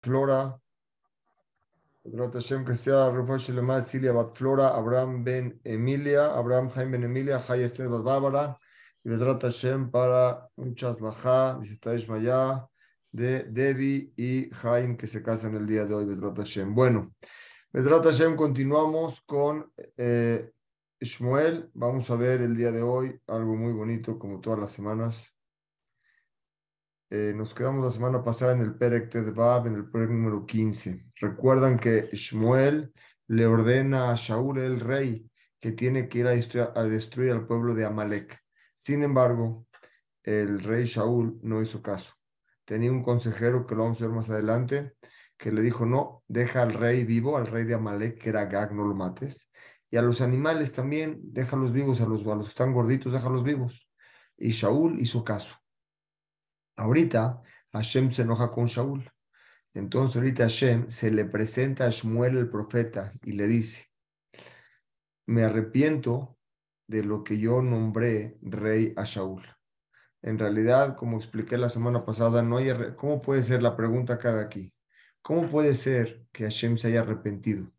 Flora. Que sea Shelema, Cilia Batflora, Abraham Ben Emilia, Abraham Jaime Ben Emilia, Jaya Esther Bat Bárbara, y Vedrat Hashem para muchas lajá, dice Maya, de Devi y Jaime que se casan el día de hoy, Vedrat Hashem. Bueno, Vedrat Hashem, continuamos con eh, Shmuel. Vamos a ver el día de hoy algo muy bonito, como todas las semanas. Eh, nos quedamos la semana pasada en el Perek Tedvav, en el Perek número 15. Recuerdan que Shmuel le ordena a Shaul el rey que tiene que ir a destruir, al pueblo de Amalek. Sin embargo, el rey Shaul no hizo caso. Tenía un consejero que lo vamos a ver más adelante, que le dijo, no, deja al rey vivo, al rey de Amalek, que era Gag, no lo mates. Y a los animales también, déjalos vivos, a los, a los que están gorditos, déjalos vivos. Y Shaul hizo caso. Ahorita Hashem se enoja con Shaul. Entonces ahorita Hashem se le presenta a Shmuel el profeta y le dice, me arrepiento de lo que yo nombré rey a Shaul. En realidad, como expliqué la semana pasada, no hay ¿cómo puede ser la pregunta acá aquí? ¿Cómo puede ser que Hashem se haya arrepentido?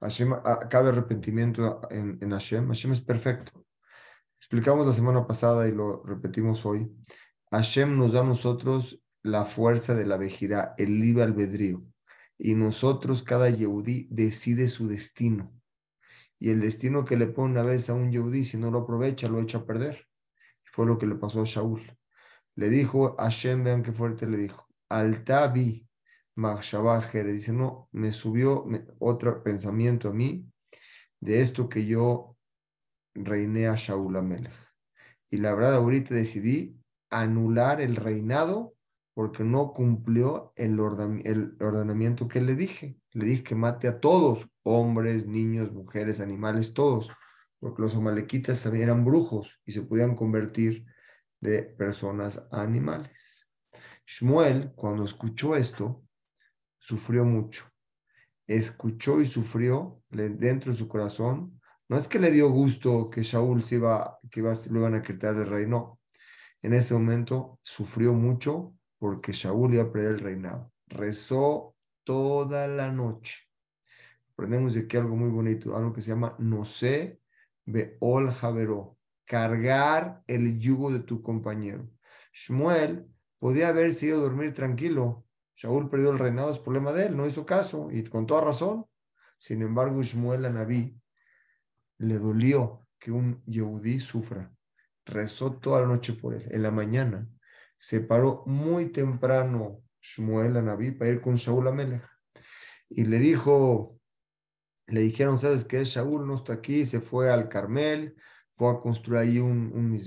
Hashem, cabe arrepentimiento en, en Hashem. Hashem es perfecto. Explicamos la semana pasada y lo repetimos hoy. Hashem nos da a nosotros la fuerza de la vejirá, el libre albedrío. Y nosotros, cada Yehudí, decide su destino. Y el destino que le pone una vez a un Yehudí, si no lo aprovecha, lo echa a perder. Fue lo que le pasó a Shaul. Le dijo Hashem, vean qué fuerte le dijo, Altabi le dice, no, me subió otro pensamiento a mí de esto que yo reiné a Shaul Amelech. Y la verdad, ahorita decidí anular el reinado porque no cumplió el, ordenamiento que le dije. Le dije que mate a todos, hombres, niños, mujeres, animales, todos, porque los amalequitas también eran brujos y se podían convertir de personas a animales. Shmuel, cuando escuchó esto, sufrió mucho. Escuchó y sufrió dentro de su corazón. No es que le dio gusto que Shaul se iba, que lo iban a quitar del rey, no en ese momento sufrió mucho porque Shaul iba a perder el reinado. Rezó toda la noche. Aprendemos de aquí algo muy bonito, algo que se llama no sé, beol javeró, cargar el yugo de tu compañero. Shmuel podía haber sido dormir tranquilo. Shaul perdió el reinado, es problema de él, no hizo caso y con toda razón. Sin embargo, Shmuel a Naví le dolió que un Yehudí sufra rezó toda la noche por él. En la mañana se paró muy temprano Shmuel a Naví para ir con Shaul Amelech. Y le dijo, le dijeron, ¿sabes qué? Shaul no está aquí, se fue al Carmel, fue a construir ahí un, un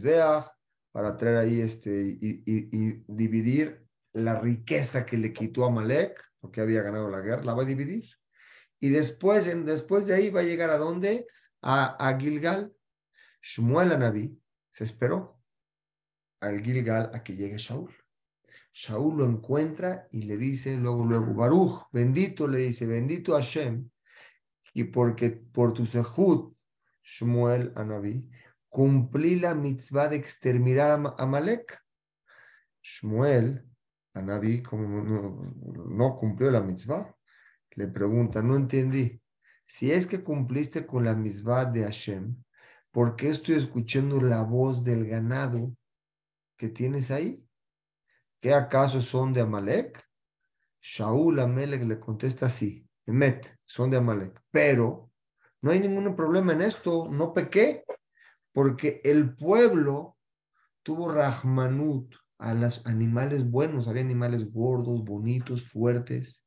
para traer ahí este y, dividir la riqueza que le quitó a Amalek, porque había ganado la guerra, la va a dividir. Y después, después de ahí va a llegar a dónde? A, a Gilgal. Shmuel a Naví se esperó al Gilgal a que llegue Shaul. Shaul lo encuentra y le dice luego, luego, Baruch, bendito, le dice, bendito Hashem, y porque por tu sehut, Shmuel Anabí, cumplí la mitzvah de exterminar a Amalek. Shmuel Anabí, como no, no cumplió la mitzvah, le pregunta, no entendí, si es que cumpliste con la mitzvah de Hashem, ¿por qué estoy escuchando la voz del ganado que tienes ahí? ¿Qué acaso son de Amalek? Shaul Amalek le contesta así, Emet, son de Amalek, pero no hay ningún problema en esto, no pequé, porque el pueblo tuvo Rahmanut a los animales buenos, había animales gordos, bonitos, fuertes,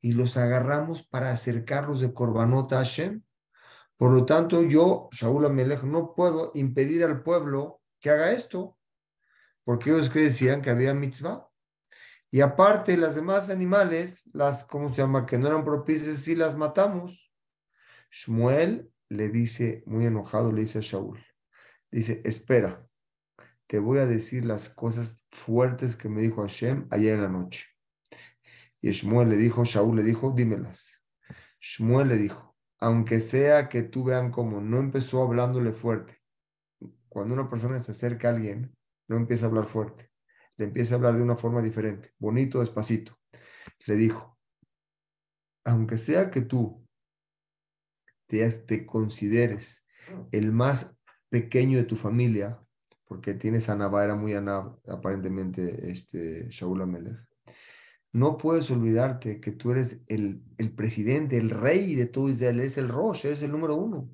y los agarramos para acercarlos de Korbanot a Hashem. Por lo tanto, yo, Shaul Amelech, no puedo impedir al pueblo que haga esto, porque ellos que decían que había mitzvah. Y aparte, las demás animales, las, ¿cómo se llama?, que no eran propicias, sí las matamos. Shmuel le dice, muy enojado, le dice a Shaul, dice, espera, te voy a decir las cosas fuertes que me dijo Hashem ayer en la noche. Y Shmuel le dijo, Shaul le dijo, dímelas. Shmuel le dijo, aunque sea que tú vean como no empezó hablándole fuerte. Cuando una persona se acerca a alguien, no empieza a hablar fuerte, le empieza a hablar de una forma diferente, bonito, despacito. le dijo, aunque sea que tú te, te consideres el más pequeño de tu familia, porque tienes a Nabá, era muy Anab, aparentemente, este, Shaul Amelech. No puedes olvidarte que tú eres el, el presidente, el rey de todo Israel, eres el Rosh, eres el número uno.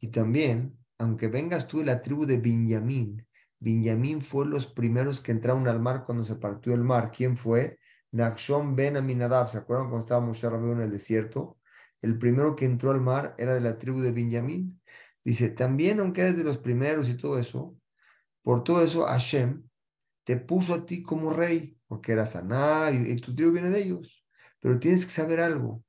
Y también, aunque vengas tú de la tribu de Benjamín, Benjamín fue los primeros que entraron al mar cuando se partió el mar. ¿Quién fue? Nachshon ben Aminadab. ¿Se acuerdan cuando estaba Moshe en el desierto? El primero que entró al mar era de la tribu de Benjamín. Dice, también aunque eres de los primeros y todo eso, por todo eso Hashem te puso a ti como rey, porque eras Aná y, tu tribu viene de ellos. Pero tienes que saber algo.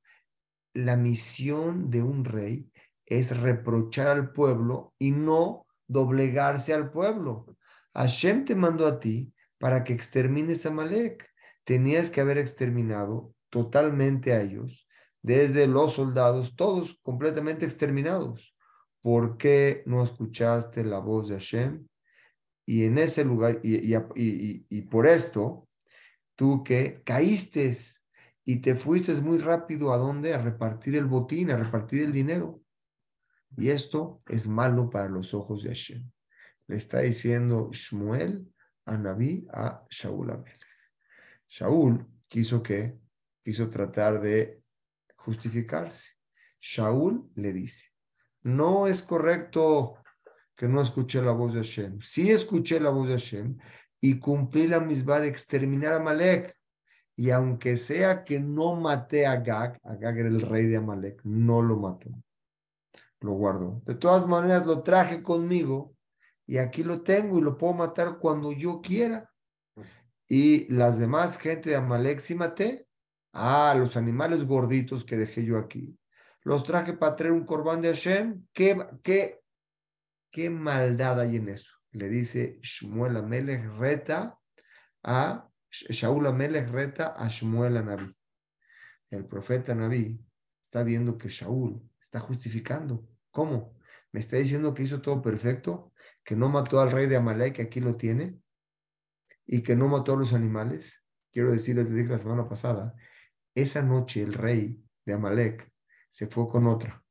La misión de un rey es reprochar al pueblo y no doblegarse al pueblo. Hashem te mandó a ti para que extermines a Malek. Tenías que haber exterminado totalmente a ellos, desde los soldados, todos completamente exterminados. ¿Por qué no escuchaste la voz de Hashem? Y en ese lugar, y, y, por esto, tú que caíste y te fuiste muy rápido a dónde? A repartir el botín, a repartir el dinero. Y esto es malo para los ojos de Hashem. Le está diciendo Shmuel a Naví a Shaul Amel. Shaul quiso que quiso tratar de justificarse. Shaul le dice, no es correcto que no escuché la voz de Hashem. Sí escuché la voz de Hashem y cumplí la misma de exterminar a Malek. Y aunque sea que no maté a Gag, Agag era el rey de Amalek, no lo mató lo guardo. De todas maneras, lo traje conmigo y aquí lo tengo y lo puedo matar cuando yo quiera. Y las demás gente de Amalek sí maté. Ah, los animales gorditos que dejé yo aquí. Los traje para traer un corbán de Hashem. ¿Qué, qué, qué maldad hay en eso? Le dice Shmuel Amelech reta a Shaul Amelech reta a Shmuel Naví. El profeta Naví está viendo que Shaul está justificando. ¿Cómo? ¿Me está diciendo que hizo todo perfecto? ¿Que no mató al rey de Amalek, que aquí lo tiene? ¿Y que no mató a los animales? Quiero decirles, les dije la semana pasada, esa noche el rey de Amalek se fue con otra.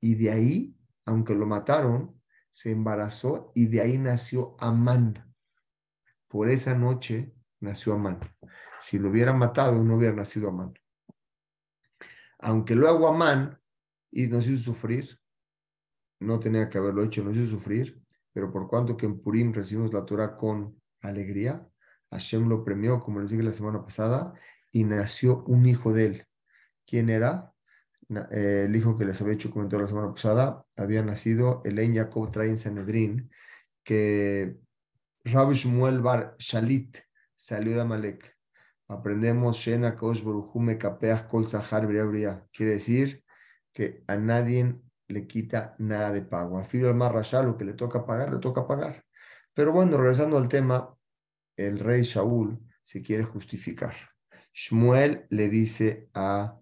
Y de ahí, aunque lo mataron, se embarazó y de ahí nació Amán. Por esa noche nació Amán. Si lo hubieran matado, no hubiera nacido Amán. Aunque luego Amán y nos hizo sufrir. No tenía que haberlo hecho, nos hizo sufrir, pero por cuanto que en Purim recibimos la Torah con alegría, Hashem lo premió, como les dije la semana pasada, y nació un hijo de él. ¿Quién era? Eh, el hijo que les había hecho comentar la semana pasada, había nacido Elen Jacob Train Sanedrin, que Rabbi Shmuel Bar Shalit salió de Amalek. Aprendemos Shena Kosh Baruchume Kapeach Kol Sahar Quiere decir que a nadie le quita nada de pago. A el más lo que le toca pagar, le toca pagar. Pero bueno, regresando al tema, el rey Shaul se quiere justificar. Shmuel le dice a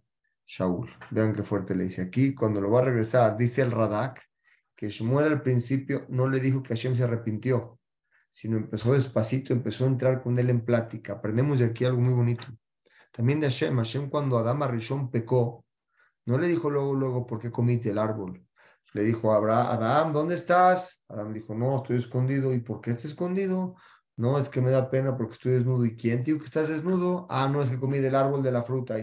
Shaul, vean qué fuerte le dice aquí, cuando lo va a regresar, dice el Radak, que Shmuel al principio no le dijo que Hashem se arrepintió, sino empezó despacito, empezó a entrar con él en plática. Aprendemos de aquí algo muy bonito. También de Hashem, Hashem cuando Adama Rishon pecó, no le dijo luego, luego, ¿por qué comiste el árbol? Le dijo a Adán, ¿dónde estás? Adán dijo, no, estoy escondido. ¿Y por qué estás escondido? No, es que me da pena porque estoy desnudo. ¿Y quién dijo que estás desnudo? Ah, no, es que comí del árbol de la fruta. o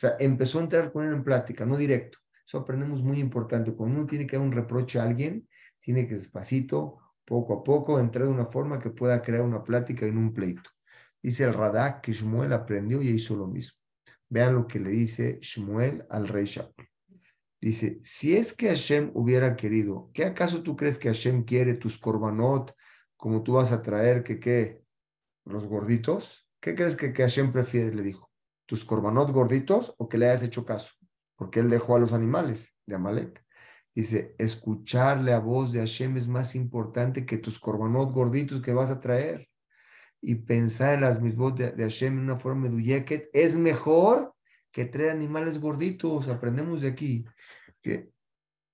sea, empezó a entrar con él en plática, no directo. Eso aprendemos muy importante. Cuando uno tiene que dar un reproche a alguien, tiene que despacito, poco a poco, entrar de una forma que pueda crear una plática en un pleito. Dice el Radak que Shmuel aprendió y hizo lo mismo. Vean lo que le dice Shmuel al rey Shaul. Dice, si es que Hashem hubiera querido, ¿qué acaso tú crees que Hashem quiere tus korbanot como tú vas a traer que qué? Los gorditos. ¿Qué crees que, que Hashem prefiere? Le dijo. ¿Tus korbanot gorditos o que le hayas hecho caso? Porque él dejó a los animales de Amalek. Dice, escucharle a voz de Hashem es más importante que tus korbanot gorditos que vas a traer y pensar en las mismas de, de Hashem en una forma de es mejor que traer animales gorditos. Aprendemos de aquí que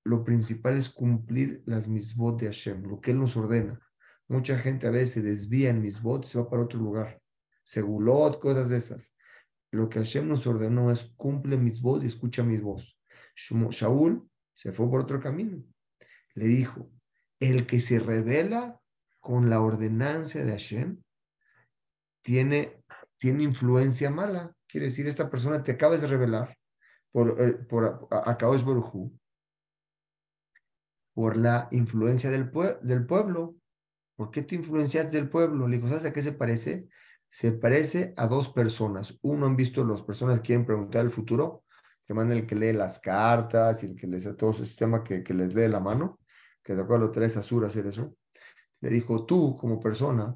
lo principal es cumplir las misbot de Hashem, lo que Él nos ordena. Mucha gente a veces se desvía en misbot y se va para otro lugar. Segulot, cosas de esas. Lo que Hashem nos ordenó es cumple mis voz y escucha mis voz. Shaul se fue por otro camino. Le dijo, el que se revela con la ordenanza de Hashem tiene, tiene influencia mala. Quiere decir, esta persona te acabas de revelar por, eh, por Akaosh por la influencia del, del pueblo. ¿Por qué te influencias del pueblo? Le dijo, ¿sabes a qué se parece? Se parece a dos personas. Uno han visto las personas que quieren preguntar el futuro, que mandan el que lee las cartas y el que les da todo su sistema que, les lee la mano, que de acuerdo tres Azur hacer eso. Le dijo, tú como persona,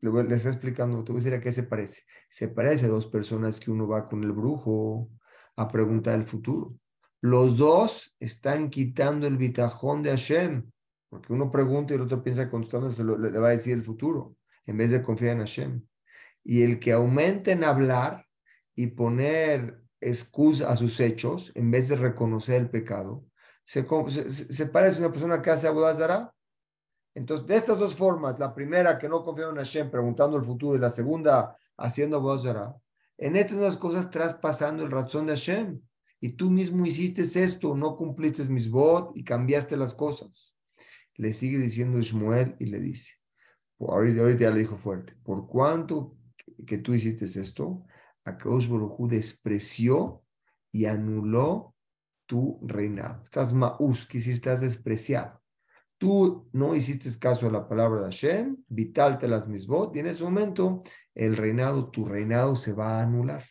le, le está explicando, te voy a decir a qué se parece. Se parece a dos personas que uno va con el brujo a preguntar el futuro. Los dos están quitando el bitajón de Hashem, porque uno pregunta y el otro piensa contestando, se le, va a decir el futuro, en vez de confiar en Hashem. Y el que aumenta en hablar y poner excusa a sus hechos, en vez de reconocer el pecado, se, se, parece a una persona que hace abodazara. Entonces, de estas dos formas, la primera que no confía en Hashem preguntando el futuro y la segunda haciendo abodazara, en estas dos cosas traspasando el razón de Hashem y tú mismo hiciste esto, no cumpliste mis votos y cambiaste las cosas. Le sigue diciendo Shmuel y le dice, ahorita, ahorita ya le dijo fuerte, por cuánto que tú hiciste esto, Akadosh Baruj despreció y anuló tu reinado. Estás maús, que si estás despreciado. Tú no hiciste caso a la palabra de Hashem, vitalte las misbot, y en ese momento el reinado, tu reinado se va a anular.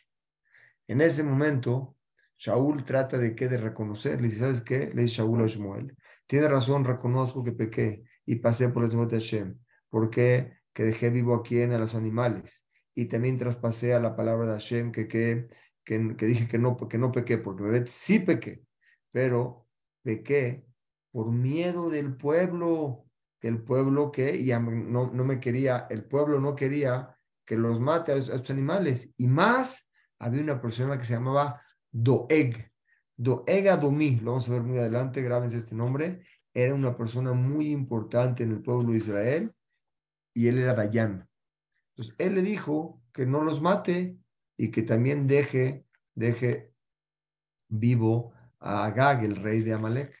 En ese momento, Shaul trata de qué, de reconocer. Le dice, ¿sabes qué? Le dice Shaul a Shmuel. Tiene razón, reconozco que pequé y pasé por el de Hashem. porque Que dejé vivo aquí en a los animales. Y también traspasé a la palabra de Hashem que, que, que, dije que no, que no pequé, porque sí pequé. Pero pequé por miedo del pueblo. El pueblo que ya no, no me quería, el pueblo no quería que los mate a estos animales. Y más, había una persona que se llamaba Doeg. Doeg Adomí, lo vamos a ver muy adelante, grábense este nombre. Era una persona muy importante en el pueblo de Israel y él era Dayan. Él le dijo que no los mate y que también deje, deje vivo a Agag, el rey de Amalek.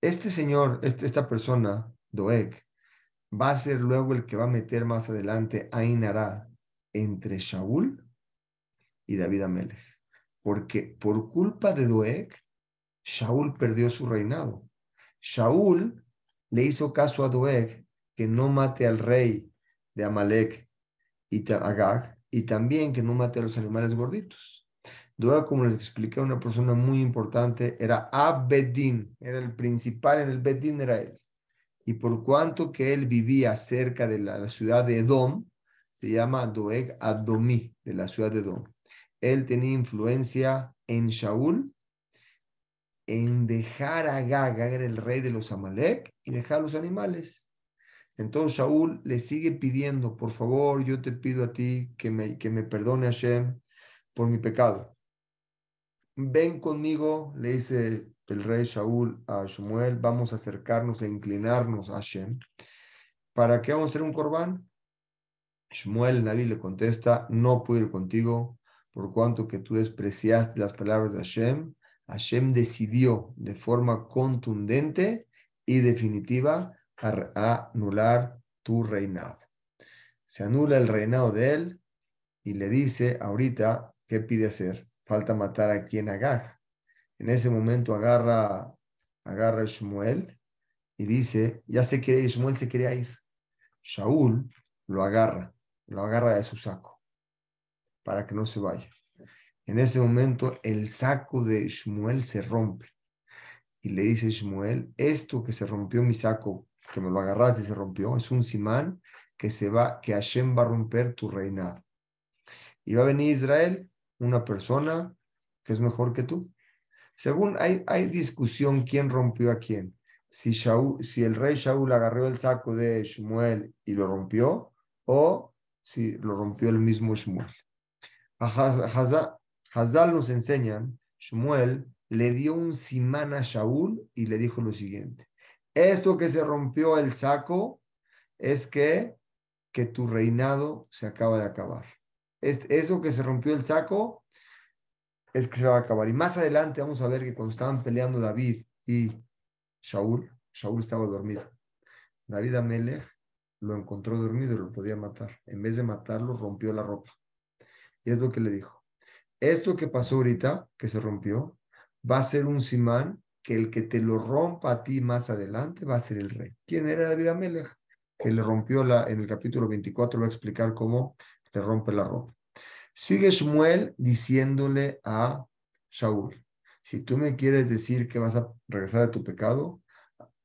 Este señor, este, esta persona, Doeg, va a ser luego el que va a meter más adelante a entre Shaul y David Amelech porque por culpa de Doeg, Shaul perdió su reinado. Shaul le hizo caso a Doeg que no mate al rey de Amalek y Agag, y también que no mate a los animales gorditos. Doeg, como les expliqué, una persona muy importante, era Abedín, era el principal en el Bedín, era él. Y por cuanto que él vivía cerca de la, ciudad de Edom, se llama Doeg Adomí, de la ciudad de Edom él tenía influencia en Shaul, en dejar a Gag, era el rey de los Amalek, y dejar a los animales. Entonces Shaul le sigue pidiendo, por favor, yo te pido a ti que me, que me perdone Hashem por mi pecado. Ven conmigo, le dice el rey Shaul a Shmuel, vamos a acercarnos e inclinarnos a Hashem. ¿Para qué vamos a tener un corbán? Shmuel, Naví le contesta, no puedo ir contigo, por cuanto que tú despreciaste las palabras de Hashem, Hashem decidió de forma contundente y definitiva a anular tu reinado. Se anula el reinado de él y le dice ahorita, ¿qué pide hacer? Falta matar a quien Agag. En ese momento agarra, agarra a Shmuel y dice, ya se quiere ir, Shmuel se quería ir. Shaul lo agarra, lo agarra de su saco para que no se vaya. En ese momento el saco de Shmuel se rompe. Y le dice Shmuel, esto que se rompió mi saco, que me lo agarraste y se rompió, es un simán que se va, que Hashem va a romper tu reinado. Y va a venir Israel, una persona que es mejor que tú. Según hay, hay discusión quién rompió a quién. Si, si el rey Shaul agarró el saco de Shmuel y lo rompió, o si lo rompió el mismo Shmuel. Hazal nos enseñan, Shmuel le dio un simán a Shaul y le dijo lo siguiente, esto que se rompió el saco es que, que tu reinado se acaba de acabar. eso que se rompió el saco es que se va a acabar. Y más adelante vamos a ver que cuando estaban peleando David y Shaul, Shaul estaba dormido. David Amelech lo encontró dormido y lo podía matar. En vez de matarlo, rompió la ropa. Y es lo que le dijo. Esto que pasó ahorita, que se rompió, va a ser un simán que el que te lo rompa a ti más adelante va a ser el rey. ¿Quién era David Amelech? Que le rompió la, en el capítulo 24, lo va a explicar cómo le rompe la ropa. Sigue Shmuel diciéndole a Shaul, si tú me quieres decir que vas a regresar a tu pecado,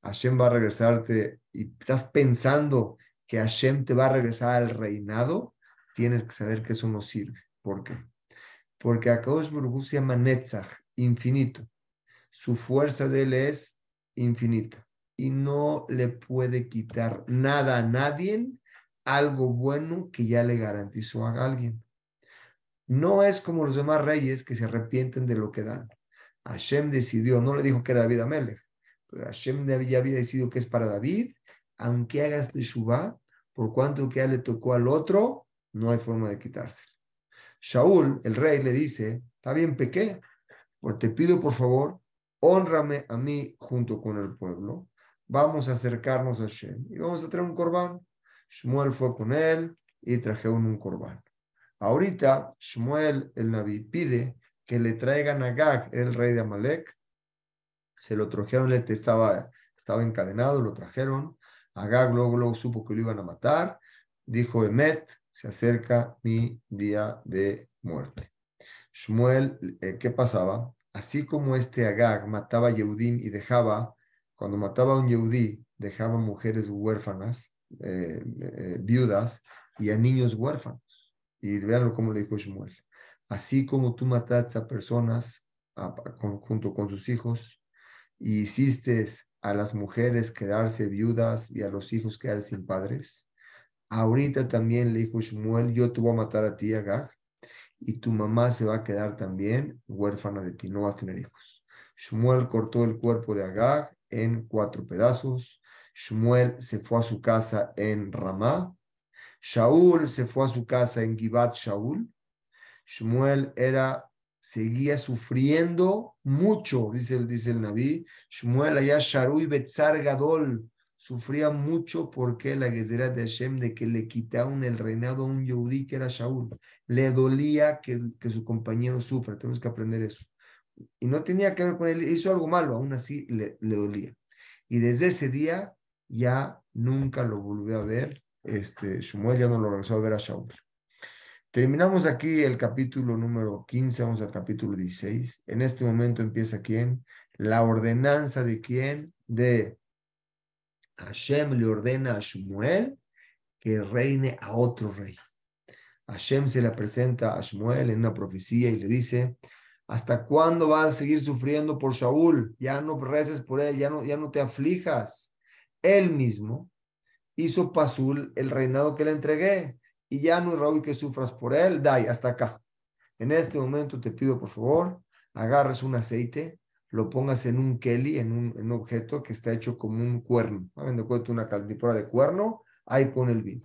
Hashem va a regresarte y estás pensando que Hashem te va a regresar al reinado, tienes que saber que eso no sirve. ¿Por qué? Porque Akadosh Baruj se llama Netzach, infinito. Su fuerza de él es infinita y no le puede quitar nada a nadie algo bueno que ya le garantizó a alguien. No es como los demás reyes que se arrepienten de lo que dan. Hashem decidió, no le dijo que era David Amelech, pero Hashem ya había decidido que es para David, aunque hagas de Shubá, por cuanto que ya le tocó al otro, no hay forma de quitárselo. Shaul, el rey, le dice, está bien, pequé, pues te pido por favor, honrame a mí junto con el pueblo, vamos a acercarnos a Hashem y vamos a traer un corbán. Shmuel fue con él y trajeron un corbán. Ahorita Shmuel, el Naví, pide que le traigan a Gag, el rey de Amalek. Se lo trajeron, él estaba, estaba encadenado, lo trajeron. Agag luego, luego supo que lo iban a matar. Dijo Emet, se acerca mi día de muerte. Shmuel, eh, ¿qué pasaba? Así como este Agag mataba a Yehudim y dejaba, cuando mataba a un Yehudí, dejaba mujeres huérfanas, eh, eh, viudas y a niños huérfanos. Y veanlo como le dijo Shmuel. Así como tú mataste a personas junto con sus hijos y hiciste a las mujeres quedarse viudas y a los hijos quedar sin padres, ahorita también le dijo Shmuel, yo te voy a matar a ti, Agag, y tu mamá se va a quedar también huérfana de ti, no vas a tener hijos. Shmuel cortó el cuerpo de Agag en cuatro pedazos. Shmuel se fue a su casa en Ramá. Shaul se fue a su casa en Givat Shaul. Shmuel era, seguía sufriendo mucho, dice, dice el Naví. Shmuel allá Sharui Betzar Gadol sufría mucho porque la guerrera de Hashem de que le quitaron el reinado a un Yehudí que era Shaul. Le dolía que, que su compañero sufra, tenemos que aprender eso. Y no tenía que ver con él, hizo algo malo, aún así le, le dolía. Y desde ese día ya nunca lo volvió a ver. Este, Shmuel ya no lo regresó a ver a Shaul. Terminamos aquí el capítulo número 15, vamos al capítulo 16. En este momento empieza quién? La ordenanza de quién? De Hashem le ordena a Shmuel que reine a otro rey. Hashem se le presenta a Shmuel en una profecía y le dice, ¿hasta cuándo vas a seguir sufriendo por Shaul? Ya no reces por él, ya no, ya no te aflijas. Él mismo hizo Pasul el reinado que le entregué y ya no es Raúl que sufras por él, dai, hasta acá. En este momento te pido, por favor, agarres un aceite, lo pongas en un keli, en un, objeto que está hecho como un cuerno. ¿Saben de cuento una caldipora de cuerno? Ahí pone el vino.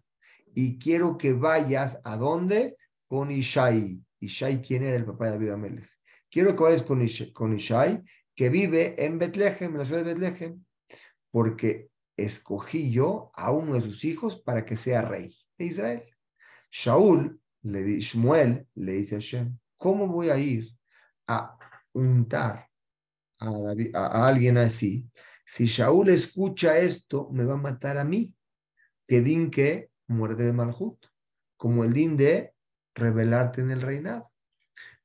Y quiero que vayas a dónde? Con Ishai. Ishai, ¿quién era el papá de David Amelech? Quiero que vayas con Ishai, que vive en Betlehem, en la ciudad de Betlehem, porque escogí yo a uno de sus hijos para que sea rey de Israel. Shaul, le di, Shmuel le dice a Hashem, ¿cómo voy a ir a untar a, alguien así, si Shaul escucha esto, me va a matar a mí. Que din que muerde de Malhut, como el din de revelarte en el reinado.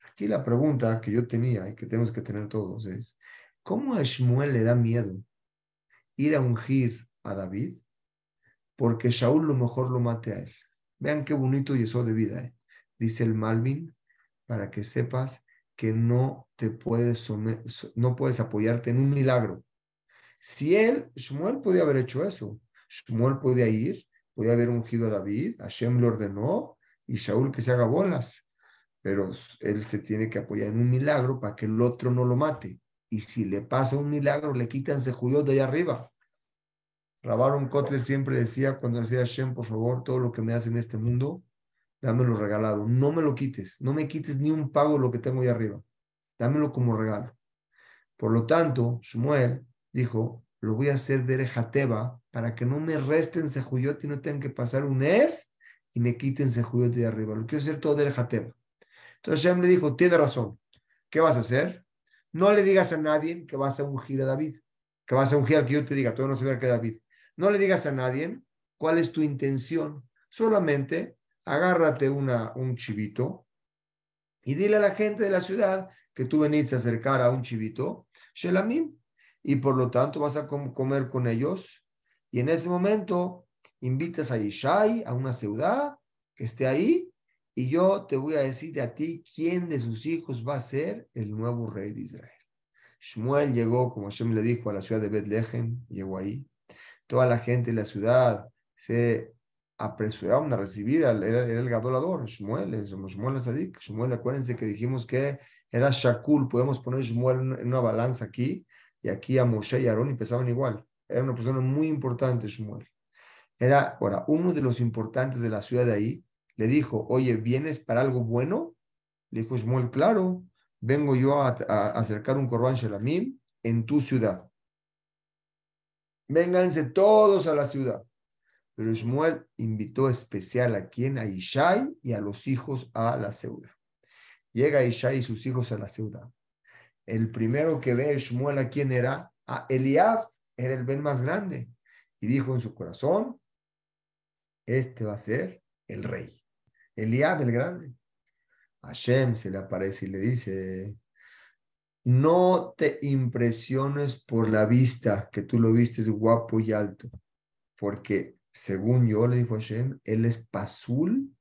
Aquí la pregunta que yo tenía y que tenemos que tener todos es, ¿cómo a Shmuel le da miedo ir a ungir a David? Porque Shaul lo mejor lo mate a él. Vean qué bonito y eso de vida. ¿eh? Dice el Malvin, para que sepas que no te puedes, no puedes apoyarte en un milagro. Si él, Shmuel podía haber hecho eso. Shmuel podía ir, podía haber ungido a David, Hashem le ordenó y Shaul que se haga bolas. Pero él se tiene que apoyar en un milagro para que el otro no lo mate. Y si le pasa un milagro, le quitan judíos de allá arriba. Rabaron Kotler siempre decía, cuando decía Hashem, por favor, todo lo que me hace en este mundo, dámelo regalado, no me lo quites, no me quites ni un pago lo que tengo ahí arriba, dámelo como regalo. Por lo tanto, Shmuel dijo, lo voy a hacer de Rejateba para que no me resten Sejuyot y no tengan que pasar un es y me quiten Sejuyot de arriba. Lo quiero hacer todo de Rejateba. Entonces Shem le dijo, tiene razón, ¿qué vas a hacer? No le digas a nadie que vas a ungir a David, que vas a ungir al que yo te diga, todo no saber que David. No le digas a nadie cuál es tu intención, solamente agárrate una, un chivito y dile a la gente de la ciudad que tú veniste a acercar a un chivito, Shelamim, y por lo tanto vas a comer con ellos. Y en ese momento invitas a Ishai a una ciudad que esté ahí y yo te voy a decir a ti quién de sus hijos va a ser el nuevo rey de Israel. Shmuel llegó, como Hashem le dijo, a la ciudad de Bethlehem, llegó ahí. Toda la gente de la ciudad se apresuraron a recibir, al, era, el gadolador, Shmuel, Shmuel Sadik. Shmuel, acuérdense que dijimos que era Shakul, podemos poner Shmuel en una balanza aquí, y aquí a Moshe y Aarón empezaban igual. Era una persona muy importante, Shmuel. Era, ahora, uno de los importantes de la ciudad de ahí, le dijo, oye, ¿vienes para algo bueno? Le dijo Shmuel, claro, vengo yo a, acercar un Corban Shelamim en tu ciudad. Vénganse todos a la ciudad. Pero Shmuel invitó especial a quien, a Ishai y a los hijos a la ciudad. Llega Ishai y sus hijos a la ciudad. El primero que ve a Shmuel a quién era, a Eliab, era el Ben más grande. Y dijo en su corazón, este va a ser el rey. Eliab el grande. Hashem se le aparece y le dice, no te impresiones por la vista, que tú lo vistes guapo y alto, porque según yo le dijo Hashem, él es pasul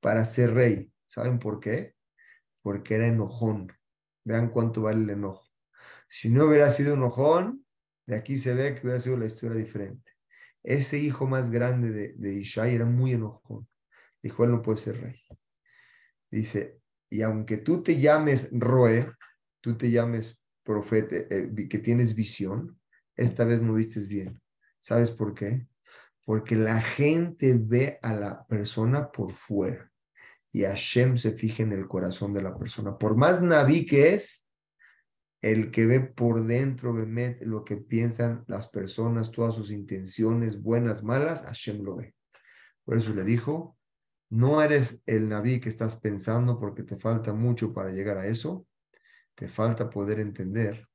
para ser rey. ¿Saben por qué? Porque era enojón. Vean cuánto vale el enojo. Si no hubiera sido enojón, de aquí se ve que hubiera sido la historia diferente. Ese hijo más grande de, de Ishai era muy enojón. Dijo, él no puede ser rey. Dice, y aunque tú te llames Roe, tú te llames profeta, eh, que tienes visión, esta vez no vistes bien. ¿Sabes por qué? Porque la gente ve a la persona por fuera y Hashem se fija en el corazón de la persona. Por más naví que es, el que ve por dentro, ve lo que piensan las personas, todas sus intenciones, buenas, malas, Hashem lo ve. Por eso le dijo, no eres el Naví que estás pensando porque te falta mucho para llegar a eso. Te falta poder entender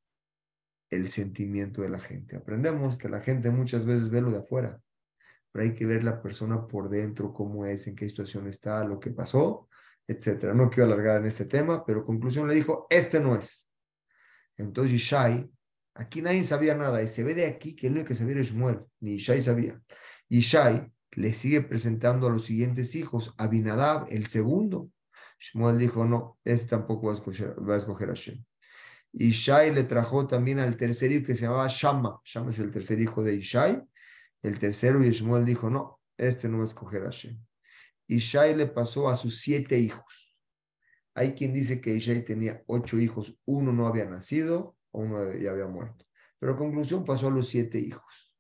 el sentimiento de la gente. Aprendemos que la gente muchas veces ve lo de afuera, pero hay que ver la persona por dentro, cómo es, en qué situación está, lo que pasó, etcétera. No quiero alargar en este tema, pero conclusión le dijo, este no es. Entonces Shai, aquí nadie sabía nada, y se ve de aquí que el único que sabía era Shmuel, ni Shai sabía. Y Shai le sigue presentando a los siguientes hijos, Abinadab, el segundo. Shmuel dijo, no, este tampoco va a escoger, va a, escoger Hashem. Y Shai le trajo también al tercer hijo que se llamaba Shama. Shama es el tercer hijo de Ishai. El tercero, y Shmuel dijo, no, este no va a escoger Hashem. Y Shai le pasó a sus siete hijos. Hay quien dice que Ishai tenía ocho hijos, uno no había nacido, uno ya había muerto. Pero conclusión pasó a los siete hijos.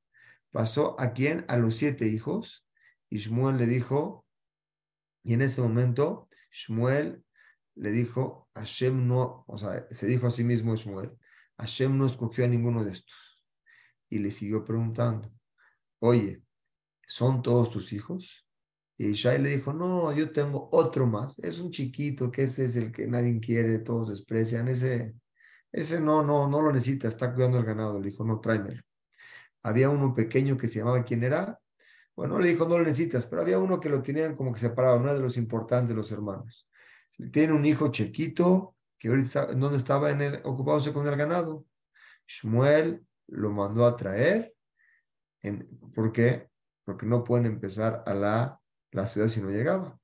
Pasó a quién? A los siete hijos y le dijo, y en ese momento Shmuel le dijo, Hashem no, o sea, se dijo a sí mismo Shmuel, Hashem no escogió a ninguno de estos. Y le siguió preguntando, oye, ¿son todos tus hijos? Y Shai le dijo, no, yo tengo otro más, es un chiquito, que ese es el que nadie quiere, todos desprecian, ese, ese no, no, no lo necesita, está cuidando el ganado. Le dijo, no, tráemelo. Había uno pequeño que se llamaba, ¿quién era? Bueno, le dijo, no lo necesitas, pero había uno que lo tenían como que separado, uno de los importantes los hermanos. Tiene un hijo chiquito que ahorita, ¿dónde estaba? En el, ocupándose con el ganado. Shmuel lo mandó a traer. En, ¿Por qué? Porque no pueden empezar a la, la ciudad si no llegaba.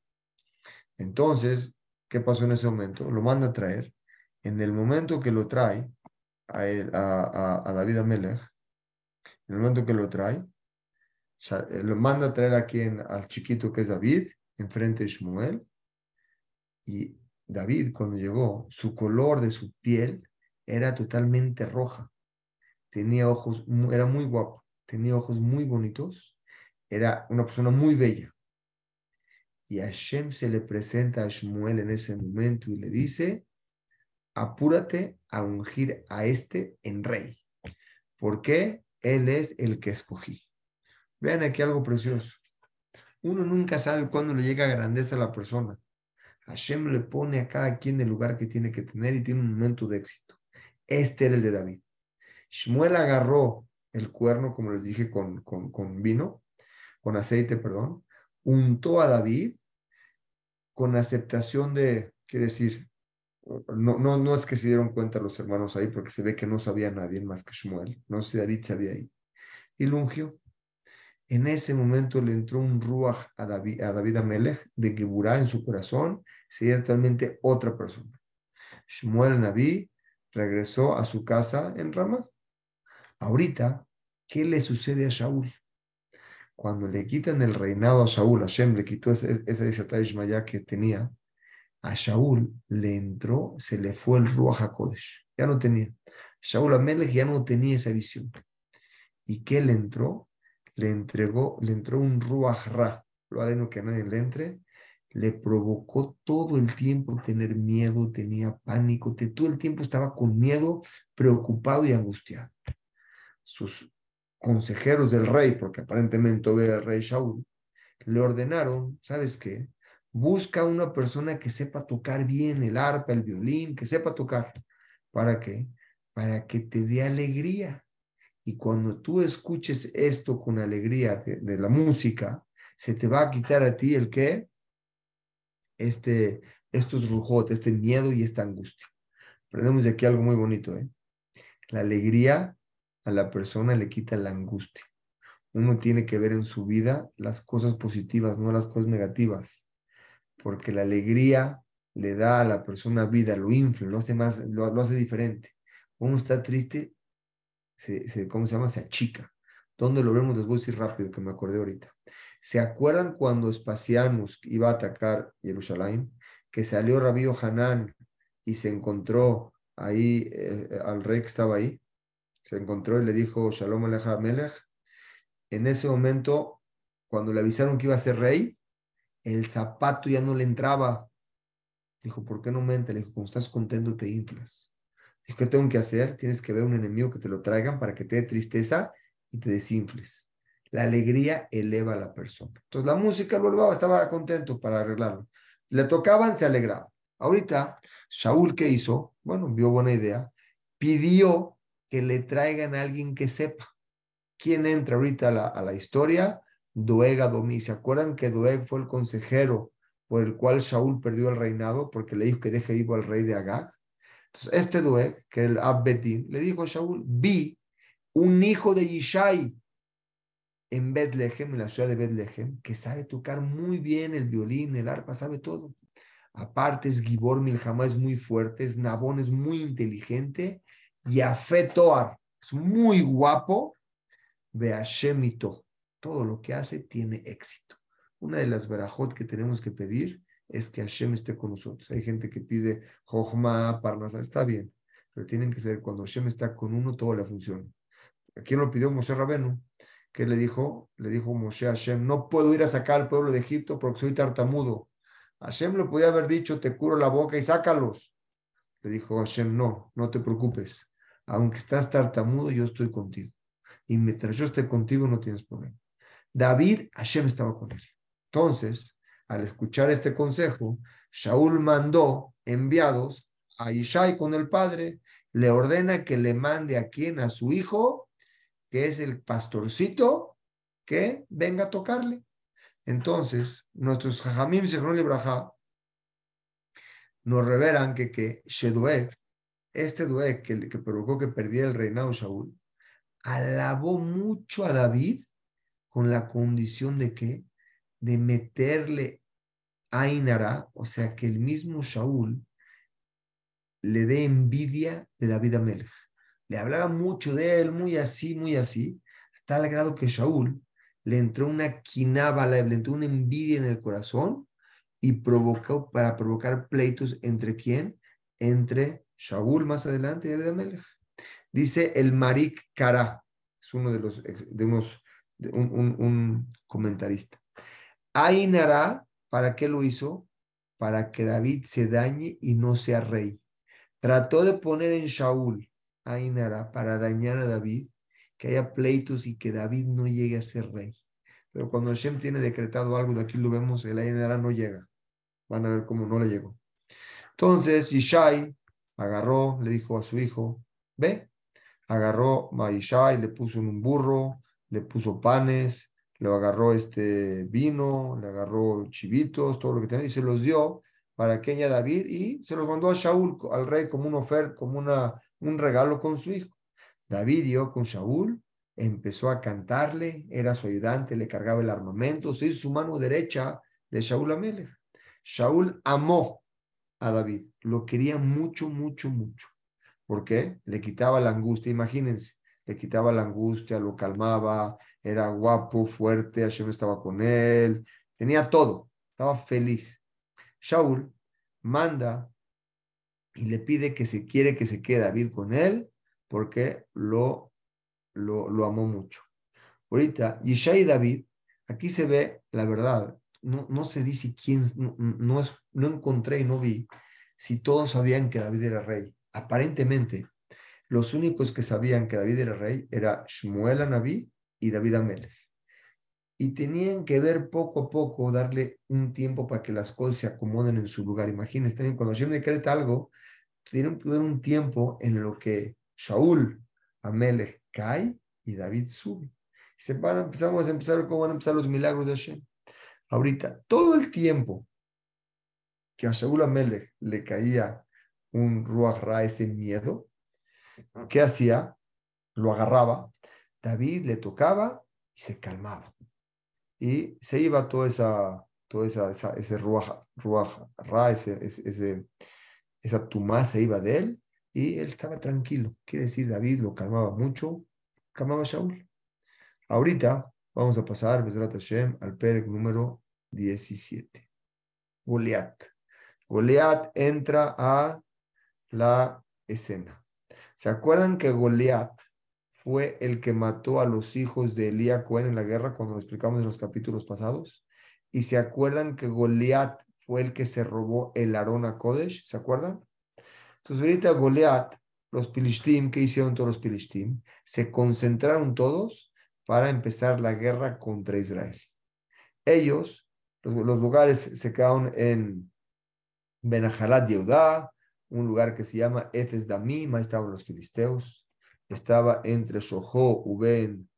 Entonces, ¿qué pasó en ese momento? Lo manda a traer. En el momento que lo trae a, a, a David Amelech, en el momento que lo trae, lo manda a traer aquí al chiquito que es David, enfrente de Shmuel. Y David, cuando llegó, su color de su piel era totalmente roja. Tenía ojos, era muy guapo, tenía ojos muy bonitos, era una persona muy bella. Y Hashem se le presenta a Shmuel en ese momento y le dice, apúrate a ungir a este en rey, porque él es el que escogí. Vean aquí algo precioso. Uno nunca sabe cuándo le llega grandeza a la persona. Hashem le pone a cada quien el lugar que tiene que tener y tiene un momento de éxito. Este era el de David. Shmuel agarró el cuerno, como les dije, con, con, vino, con aceite, perdón, untó a David con aceptación de, quiere decir, no, no, no es que se dieron cuenta los hermanos ahí, porque se ve que no sabía nadie más que Shmuel, no sé si David sabía ahí, y lo. En ese momento le entró un ruach a David, a David Amelech de Geburá en su corazón, sería totalmente otra persona. Shmuel Naví regresó a su casa en Ramá. Ahorita, ¿qué le sucede a Shaul? Cuando le quitan el reinado a Shaul, Hashem le quitó esa, esa Ishmael que tenía, a Shaul le entró, se le fue el Ruach HaKodesh. Ya no tenía. Shaul Amelech ya no tenía esa visión. ¿Y qué le entró? Le entregó, le entró un Ruach Ra, lo aleno que a nadie le entre, le provocó todo el tiempo tener miedo, tenía pánico, todo el tiempo estaba con miedo, preocupado y angustiado. Sus consejeros del rey, porque aparentemente era el rey Shaul, le ordenaron, ¿sabes qué? Busca una persona que sepa tocar bien el arpa, el violín, que sepa tocar. ¿Para qué? Para que te dé alegría. Y cuando tú escuches esto con alegría de, la música, se te va a quitar a ti el qué? este, estos rujot, este miedo y esta angustia. Aprendemos de aquí algo muy bonito. ¿eh? La alegría a la persona le quita la angustia. Uno tiene que ver en su vida las cosas positivas, no las cosas negativas, porque la alegría le da a la persona vida, lo infla, lo hace más, lo, hace diferente. Uno está triste, se, ¿cómo se llama? Se achica. ¿Dónde lo vemos? Les voy a decir rápido, que me acordé ahorita. ¿Se acuerdan cuando Espacianus iba a atacar Jerusalén? Que salió Rabío Hanán y se encontró ahí, eh, al rey que estaba ahí. Se encontró y le dijo, Shalom Aleja Melech. En ese momento, cuando le avisaron que iba a ser rey, el zapato ya no le entraba. Dijo, ¿por qué no me entra? Le dijo, como estás contento te inflas. Dijo, ¿qué tengo que hacer? Tienes que ver un enemigo que te lo traigan para que te dé tristeza y te desinfles. La alegría eleva a la persona. Entonces la música lo elevaba, estaba contento para arreglarlo. Le tocaban, se alegraba. Ahorita, Shaul, ¿qué hizo? Bueno, vio buena idea. Pidió que le traigan a alguien que sepa. ¿Quién entra ahorita a la, historia? Doeg Adomí. ¿Se acuerdan que Doeg fue el consejero por el cual Shaul perdió el reinado porque le dijo que deje vivo al rey de Agag? Entonces, este Doeg, que el Abbetín, le dijo a Shaul, vi un hijo de Ishai en Bethlehem, en la ciudad de Bethlehem, que sabe tocar muy bien el violín, el arpa, sabe todo. Aparte es Gibor Milhamá, es muy fuerte, es Nabón, es muy inteligente, y Afetoar, es muy guapo, Beashemito, todo lo que hace tiene éxito. Una de las verajot que tenemos que pedir es que Hashem esté con nosotros. Hay gente que pide Jochma, Parnasa, está bien, pero tienen que saber cuando Hashem está con uno, todo le funciona. quién lo pidió Moshe Rabenu? ¿Qué le dijo? Le dijo Moshe a Hashem, no puedo ir a sacar al pueblo de Egipto porque soy tartamudo. Hashem le podía haber dicho, te curo la boca y sácalos. Le dijo Hashem, no, no te preocupes. Aunque estás tartamudo, yo estoy contigo. Y mientras yo esté contigo, no tienes problema. David, Hashem estaba con él. Entonces, al escuchar este consejo, Shaul mandó enviados a Ishai con el padre, le ordena que le mande a quien, a su hijo, que es el pastorcito, que venga a tocarle. Entonces, nuestros Jajamim Zechron Libraja nos revelan que, que este Duek que, provocó que perdiera el reinado Shaul, alabó mucho a David con la condición de que, de meterle Ainara, o sea, que el mismo Shaul le dé envidia de David Amelech le hablaba mucho de él, muy así, muy así, hasta al grado que Shaul le entró una quinaba, le entró una envidia en el corazón y provocó para provocar pleitos entre quién? Entre Shaul más adelante David. Dice el Marik Kara, es uno de los, de unos, un, un, un comentarista. Ainara, ¿Para qué lo hizo? Para que David se dañe y no sea rey. Trató de poner en Shaul, Ainara, para dañar a David, que haya pleitos y que David no llegue a ser rey. Pero cuando Hashem tiene decretado algo, de aquí lo vemos, el Ainara no llega. Van a ver cómo no le llegó. Entonces, Yishai agarró, le dijo a su hijo, ve, agarró a Yishai, le puso en un burro, le puso panes, le agarró este vino, le agarró chivitos, todo lo que tenía, y se los dio para ella David y se los mandó a Shaul, al rey, como una oferta, como una, un regalo con su hijo. David dio con Shaul, empezó a cantarle, era su ayudante, le cargaba el armamento, se hizo su mano derecha de Shaul Amelech. Shaul amó a David, lo quería mucho, mucho, mucho. ¿Por qué? Le quitaba la angustia, imagínense, le quitaba la angustia, lo calmaba, era guapo, fuerte, Hashem estaba con él, tenía todo, estaba feliz. Shaul manda y le pide que se quiere que se quede David con él porque lo, lo, lo amó mucho. Ahorita, Yishai y David, aquí se ve la verdad, no, no se dice quién, no, no, es, no encontré y no vi si todos sabían que David era rey. Aparentemente, los únicos que sabían que David era rey era Shmuel Anabí y David Amel. Y tenían que ver poco a poco, darle un tiempo para que las cosas se acomoden en su lugar. Imagínense, también cuando Hashem decreta algo, tienen que dar un tiempo en lo que Shaul, Amelech cae y David sube. se van vamos a empezar cómo a empezar los milagros de Hashem. Ahorita, todo el tiempo que a Shaul Amelech le caía un Ruach Ra, ese miedo, ¿qué hacía? Lo agarraba, David le tocaba y se calmaba. Y se iba toda esa, toda esa, ese Ruach, Ra, ese, ese, esa tumá se iba de él y él estaba tranquilo. Quiere decir, David lo calmaba mucho, calmaba a Shaul. Ahorita vamos a pasar, Hashem, al Perek número 17. Goliat. Goliat entra a la escena. ¿Se acuerdan que Goliat fue el que mató a los hijos de Elías Cohen en la guerra cuando lo explicamos en los capítulos pasados? ¿Y se acuerdan que Goliat fue el que se robó el Arona Kodesh? ¿Se acuerdan? Entonces ahorita Goliat, los Pilishtim, ¿qué hicieron todos los Pilishtim? Se concentraron todos para empezar la guerra contra Israel. Ellos, los, lugares se quedaron en Benahalat Yehudá, un lugar que se llama Efes Damim, ahí estaban los filisteos, estaba entre Shohó, Uben,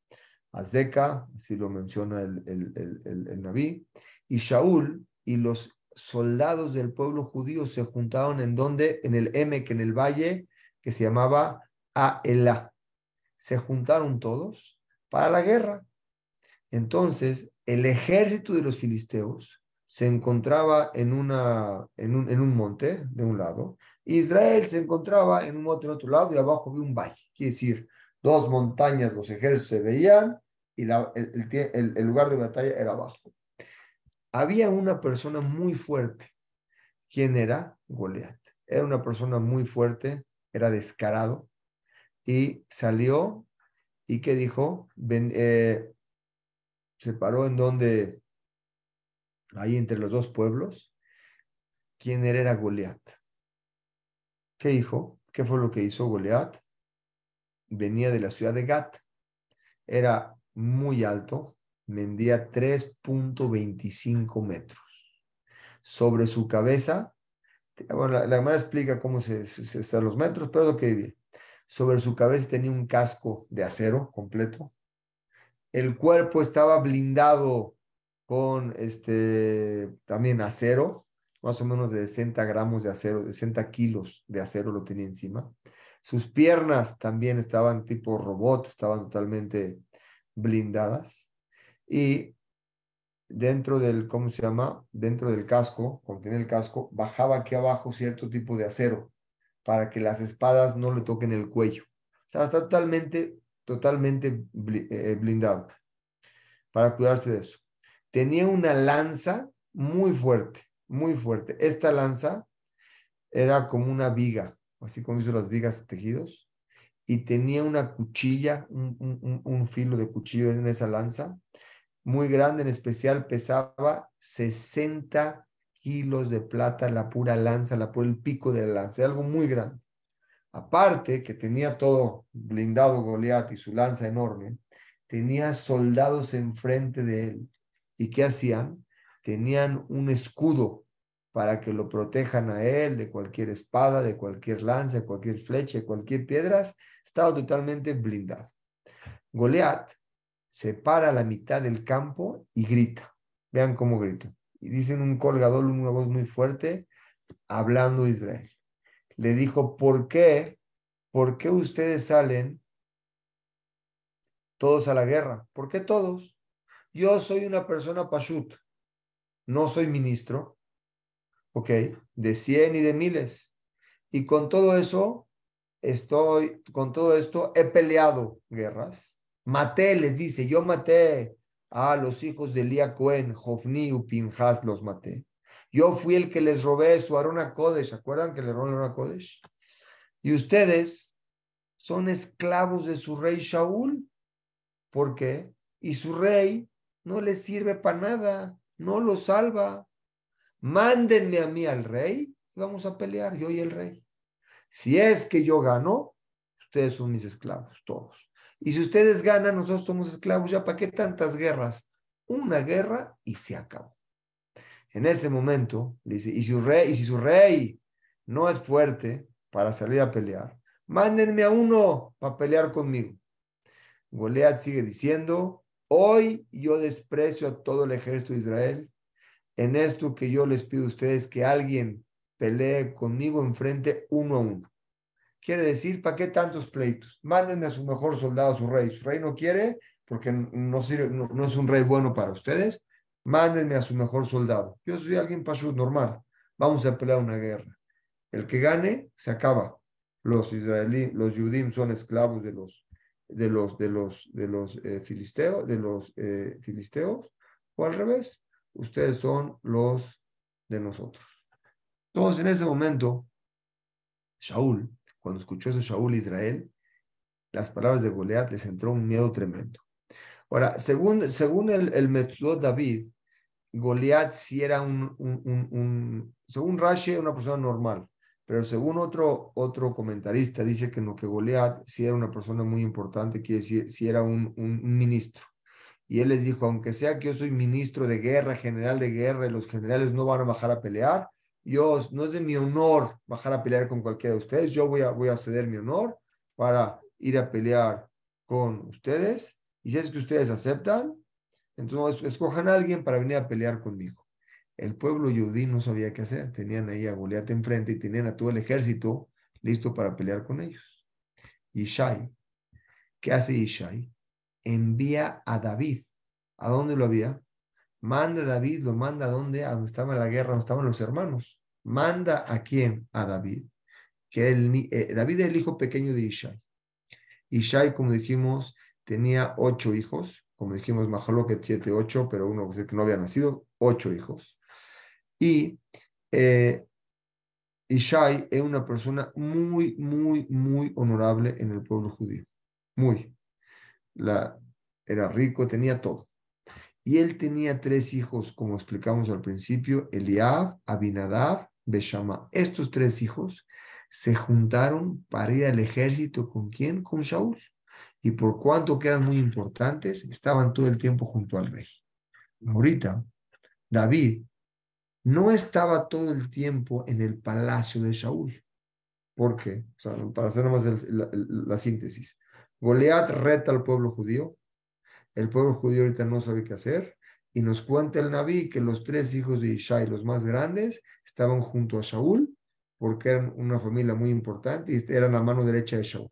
Azeka, así lo menciona el, el, el, el, Naví, y Shaul y los soldados del pueblo judío se juntaron en donde, en el Emek, en el valle, que se llamaba Aelá. Se juntaron todos para la guerra. Entonces, el ejército de los filisteos se encontraba en, una, en, un, en un monte de un lado, Israel se encontraba en un monte en otro lado y abajo había un valle. Quiere decir, dos montañas, los ejércitos se veían y la, el, el, el, lugar de batalla era abajo. Había una persona muy fuerte. ¿Quién era? Goliat. Era una persona muy fuerte, era descarado y salió y que dijo, eh, se paró en donde ahí entre los dos pueblos, quién era, Goliat. ¿Qué dijo? ¿Qué fue lo que hizo Goliat? Venía de la ciudad de Gat. Era muy alto, medía 3.25 metros. Sobre su cabeza, bueno, la, la explica cómo se, se, los metros, pero lo que vivía. Sobre su cabeza tenía un casco de acero completo. El cuerpo estaba blindado con este, también acero, más o menos de 60 gramos de acero, 60 kilos de acero lo tenía encima. Sus piernas también estaban tipo robot, estaban totalmente blindadas. Y dentro del, ¿cómo se llama? Dentro del casco, contiene el casco, bajaba aquí abajo cierto tipo de acero para que las espadas no le toquen el cuello. O sea, está totalmente, totalmente eh, blindado para cuidarse de eso tenía una lanza muy fuerte, muy fuerte. Esta lanza era como una viga, así como hizo las vigas tejidos, y tenía una cuchilla, un, filo de cuchillo en esa lanza, muy grande, en especial pesaba 60 kilos de plata la pura lanza, la pura el pico de la lanza, algo muy grande. Aparte que tenía todo blindado Goliat y su lanza enorme, tenía soldados enfrente de él. ¿Y qué hacían? Tenían un escudo para que lo protejan a él de cualquier espada, de cualquier lanza, de cualquier flecha, de cualquier piedras. Estaba totalmente blindado. Goliat se para a la mitad del campo y grita. Vean cómo grita. Y dicen un colgador, una voz muy fuerte, hablando Israel le dijo, ¿por qué? ¿Por qué ustedes salen todos a la guerra? ¿Por qué todos? Yo soy una persona pashut, no soy ministro, ¿ok? De cien y de miles. Y con todo eso, estoy, con todo esto, he peleado guerras. Maté, les dice, yo maté a los hijos de Elía Cohen, Jofni y Pinjas, los maté. Yo fui el que les robé su Arona Kodesh. ¿Se acuerdan que le robó el Arona Kodesh? Y ustedes son esclavos de su rey Shaul. ¿Por qué? Y su rey no les sirve para nada, no lo salva. Mándenme a mí al rey y vamos a pelear, yo y el rey. Si es que yo gano, ustedes son mis esclavos, todos. Y si ustedes ganan, nosotros somos esclavos, ¿ya para qué tantas guerras? Una guerra y se acabó. En ese momento, dice, y, su rey, y si su rey no es fuerte para salir a pelear, mándenme a uno para pelear conmigo. Goliat sigue diciendo, hoy yo desprecio a todo el ejército de Israel. En esto que yo les pido a ustedes que alguien pelee conmigo enfrente uno a uno. Quiere decir, ¿para qué tantos pleitos? Mándenme a su mejor soldado, a su rey. Su rey no quiere porque no, es un rey bueno para ustedes mándenme a su mejor soldado. Yo soy alguien pasú normal. Vamos a pelear una guerra. El que gane, se acaba. Los israelíes, los yudim son esclavos de los, de los, de los, de los eh, filisteos, de los eh, filisteos, o al revés, ustedes son los de nosotros. Entonces, en ese momento, Shaul, cuando escuchó eso Shaul Israel, las palabras de Goliat les entró un miedo tremendo. Ahora, según, según el, el David, Goliat sí era un, un, un, según Rashi, una persona normal, pero según otro, otro comentarista, dice que no, que Goliat sí era una persona muy importante, quiere decir, sí era un, ministro. Y él les dijo, aunque sea que yo soy ministro de guerra, general de guerra, y los generales no van a bajar a pelear, yo, no es de mi honor bajar a pelear con cualquiera de ustedes, yo voy a, voy a ceder mi honor para ir a pelear con ustedes. Y si es que ustedes aceptan, entonces, escojan a alguien para venir a pelear conmigo. El pueblo judí no sabía qué hacer. Tenían ahí a Goliat enfrente y tenían a todo el ejército listo para pelear con ellos. Ishai, ¿qué hace Ishai? Envía a David. ¿A dónde lo había? Manda a David, lo manda a dónde? A donde estaba la guerra, donde estaban los hermanos. Manda a quién? A David. Que el, eh, David es el hijo pequeño de Ishai. Ishai, como dijimos, tenía ocho hijos como dijimos, Mahaloket 7, 8, pero uno que no había nacido, ocho hijos. Y eh, Ishai es una persona muy, muy, muy honorable en el pueblo judío. Muy. La, era rico, tenía todo. Y él tenía tres hijos, como explicamos al principio, Eliab, Abinadab, Beshama. Estos tres hijos se juntaron para ir al ejército con quién? Con Shaul y por cuanto que eran muy importantes, estaban todo el tiempo junto al rey. Ahorita, David no estaba todo el tiempo en el palacio de Shaul. ¿Por qué? para hacer nomás la, síntesis. Goliat reta al pueblo judío. El pueblo judío ahorita no sabe qué hacer. Y nos cuenta el Naví que los tres hijos de Ishai, los más grandes, estaban junto a Shaul, porque eran una familia muy importante y eran la mano derecha de Shaul.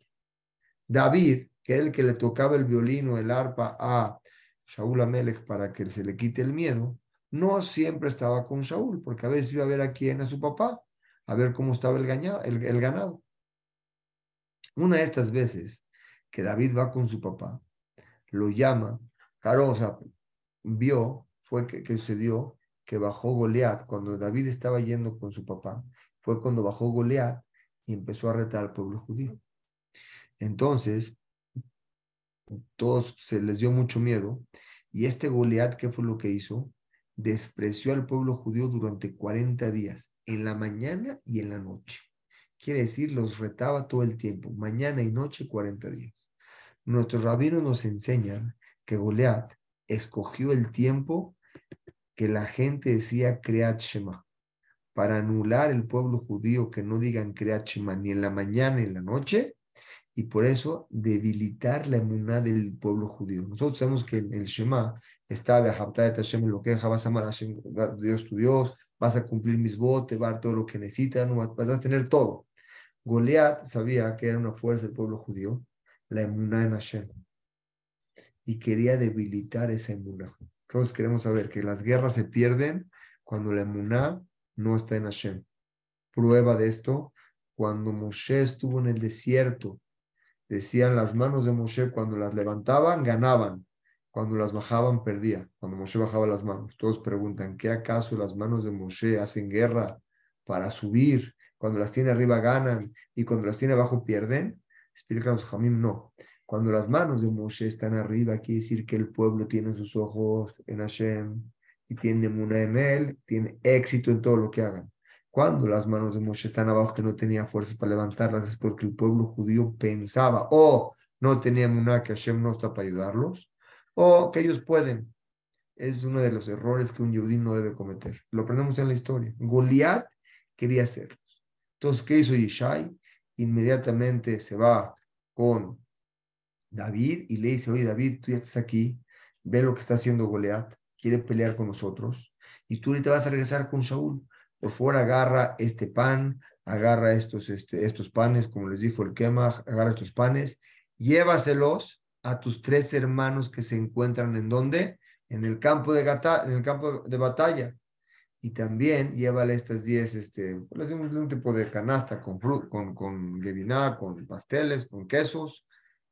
David que era el que le tocaba el violín o el arpa a Shaul Amelech para que se le quite el miedo, no siempre estaba con Shaul, porque a veces iba a ver a quién, a su papá, a ver cómo estaba el, el, ganado. Una de estas veces que David va con su papá, lo llama, claro, o sea, vio, fue que, que sucedió que bajó Goliat, cuando David estaba yendo con su papá, fue cuando bajó Goliat y empezó a retar al pueblo judío. Entonces, todos se les dio mucho miedo Y este Goliat, ¿qué fue lo que hizo? Despreció al pueblo judío durante 40 días, en la mañana y en la noche. Quiere decir, los retaba todo el tiempo, mañana y noche, 40 días. Nuestros rabinos nos enseñan que Goliat escogió el tiempo que la gente decía Kreat Shema, para anular el pueblo judío que no digan Kreat Shema ni en la mañana ni en la noche, y por eso debilitar la emuná del pueblo judío. Nosotros sabemos que en el Shema está de Hashem, lo que vas a amar a Dios tu Dios, vas a cumplir mis votos, vas a todo lo que necesitas, vas a tener todo. Goliat sabía que era una fuerza del pueblo judío, la emuná en Hashem, y quería debilitar esa emuná. Todos queremos saber que las guerras se pierden cuando la emuná no está en Hashem. Prueba de esto, cuando Moshe estuvo en el desierto Decían las manos de Moshe cuando las levantaban, ganaban. Cuando las bajaban, perdía. Cuando Moshe bajaba las manos. Todos preguntan, ¿qué acaso las manos de Moshe hacen guerra para subir? Cuando las tiene arriba ganan y cuando las tiene abajo pierden. Explícanos, Jamim, no. Cuando las manos de Moshe están arriba, quiere decir que el pueblo tiene sus ojos en Hashem y tiene muna en él, tiene éxito en todo lo que hagan. Cuando las manos de Moshe están abajo, que no tenía fuerzas para levantarlas, es porque el pueblo judío pensaba o no tenía una que Hashem no está para ayudarlos, o que ellos pueden. Es uno de los errores que un judío no debe cometer. Lo aprendemos en la historia. Goliat quería hacerlos. Entonces, ¿qué hizo Yishai? Inmediatamente se va con David y le dice, oye David, tú ya estás aquí, ve lo que está haciendo Goliat, quiere pelear con nosotros, y tú ahorita vas a regresar con Shaul por favor agarra este pan, agarra estos, este, estos panes, como les dijo el quema, agarra estos panes, llévaselos a tus tres hermanos que se encuentran en donde? En el campo de, gata, en el campo de batalla. Y también llévale estas diez, este, pues, un tipo de canasta con, con, con con pasteles, con quesos,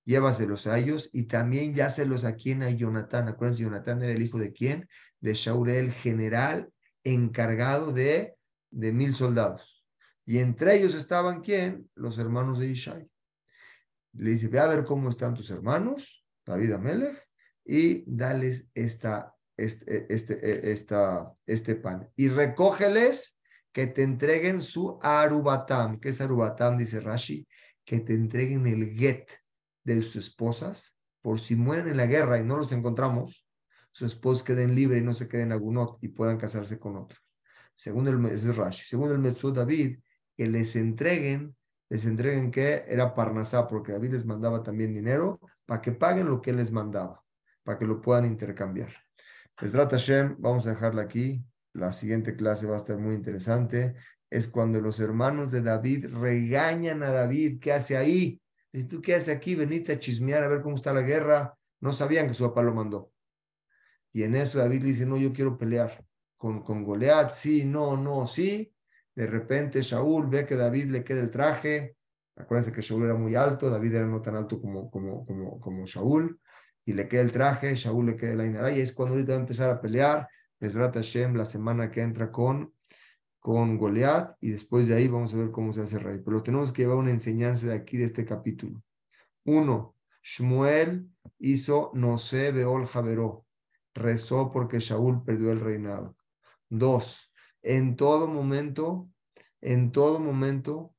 llévaselos a ellos y también yáselos a quien a Jonatán. Acuérdense, era el hijo de quién? De Shaul, el general encargado de de mil soldados. Y entre ellos estaban quién? Los hermanos de Ishai. Le dice, ve a ver cómo están tus hermanos, David Amelech, y dales esta, este, este, esta, este pan. Y recógeles que te entreguen su arubatam. ¿Qué es arubatam? Dice Rashi, que te entreguen el get de sus esposas, por si mueren en la guerra y no los encontramos, sus esposos queden libres y no se queden agunot y puedan casarse con otros según el, es Rashi, según el David, que les entreguen, les entreguen que era Parnasá, porque David les mandaba también dinero para que paguen lo que él les mandaba, para que lo puedan intercambiar. Les trata Hashem, vamos a dejarla aquí. La siguiente clase va a estar muy interesante. Es cuando los hermanos de David regañan a David. ¿Qué hace ahí? Dice, ¿tú qué haces aquí? Veniste a chismear a ver cómo está la guerra. No sabían que su papá lo mandó. Y en eso David le dice, no, yo quiero pelear con, con sí, no, no, sí. De repente Shaul ve que David le queda el traje. Acuérdense que Shaul era muy alto, David era no tan alto como, como, como, Shaul. Y le queda el traje, Shaul le queda la inara. Y es cuando ahorita va a empezar a pelear. Besrat Hashem la semana que entra con, con Goliat. Y después de ahí vamos a ver cómo se hace rey. Pero tenemos que llevar una enseñanza de aquí, de este capítulo. Uno, Shmuel hizo no sé Beol Javeró. Rezó porque Shaul perdió el reinado. Dos, en todo momento, en todo momento,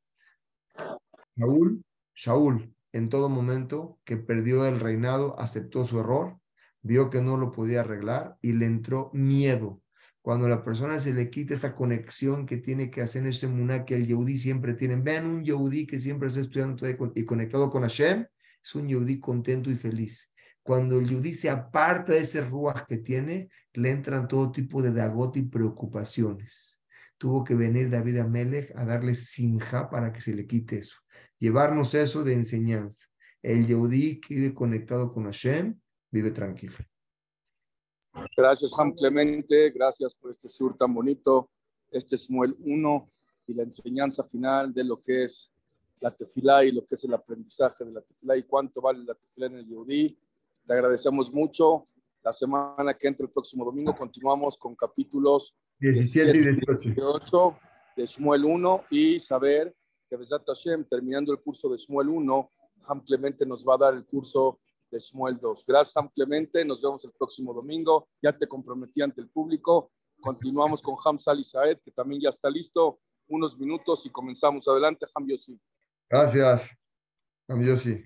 Shaul, Shaul, en todo momento que perdió el reinado, aceptó su error, vio que no lo podía arreglar y le entró miedo. Cuando a la persona se le quita esa conexión que tiene que hacer en este muná que el Yehudi siempre tiene. Vean un Yehudi que siempre está estudiando y conectado con Hashem, es un Yehudi contento y feliz. Cuando el Yudí se aparta de ese ruaj que tiene, le entran todo tipo de dagot y preocupaciones. Tuvo que venir David Amelech a darle sinja para que se le quite eso. Llevarnos eso de enseñanza. El Yehudí que vive conectado con Hashem vive tranquilo. Gracias, Ham Clemente. Gracias por este sur tan bonito. Este es Muel 1 y la enseñanza final de lo que es la tefilá y lo que es el aprendizaje de la tefilá y cuánto vale la tefilá en el Yehudí te agradecemos mucho. La semana que entra, el próximo domingo, continuamos con capítulos 17 y 18 de Shmuel 1 y saber que Besat Hashem, terminando el curso de Shmuel 1, Ham Clemente nos va a dar el curso de Shmuel 2. Gracias, Ham Clemente. Nos vemos el próximo domingo. Ya te comprometí ante el público. Continuamos con Ham Sali Saed, que también ya está listo. Unos minutos y comenzamos. Adelante, Ham Yossi. Gracias, Ham Yossi.